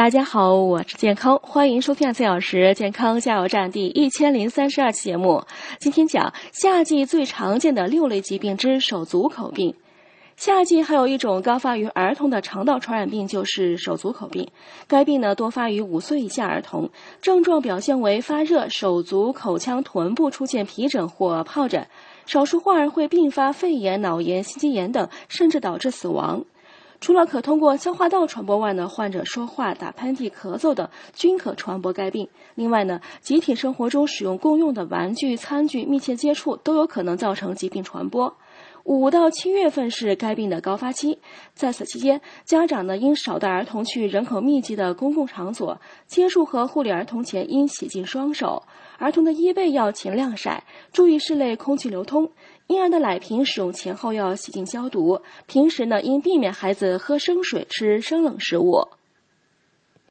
大家好，我是健康，欢迎收听四小时健康加油站第一千零三十二期节目。今天讲夏季最常见的六类疾病之手足口病。夏季还有一种高发于儿童的肠道传染病，就是手足口病。该病呢多发于五岁以下儿童，症状表现为发热、手足、口腔、臀部出现皮疹或疱疹，少数患儿会并发肺炎、脑炎、心肌炎等，甚至导致死亡。除了可通过消化道传播外呢，患者说话、打喷嚏、咳嗽等均可传播该病。另外呢，集体生活中使用共用的玩具、餐具，密切接触都有可能造成疾病传播。五到七月份是该病的高发期，在此期间，家长呢应少带儿童去人口密集的公共场所，接触和护理儿童前应洗净双手。儿童的衣被要勤晾晒，注意室内空气流通。婴儿的奶瓶使用前后要洗净消毒。平时呢，应避免孩子喝生水、吃生冷食物。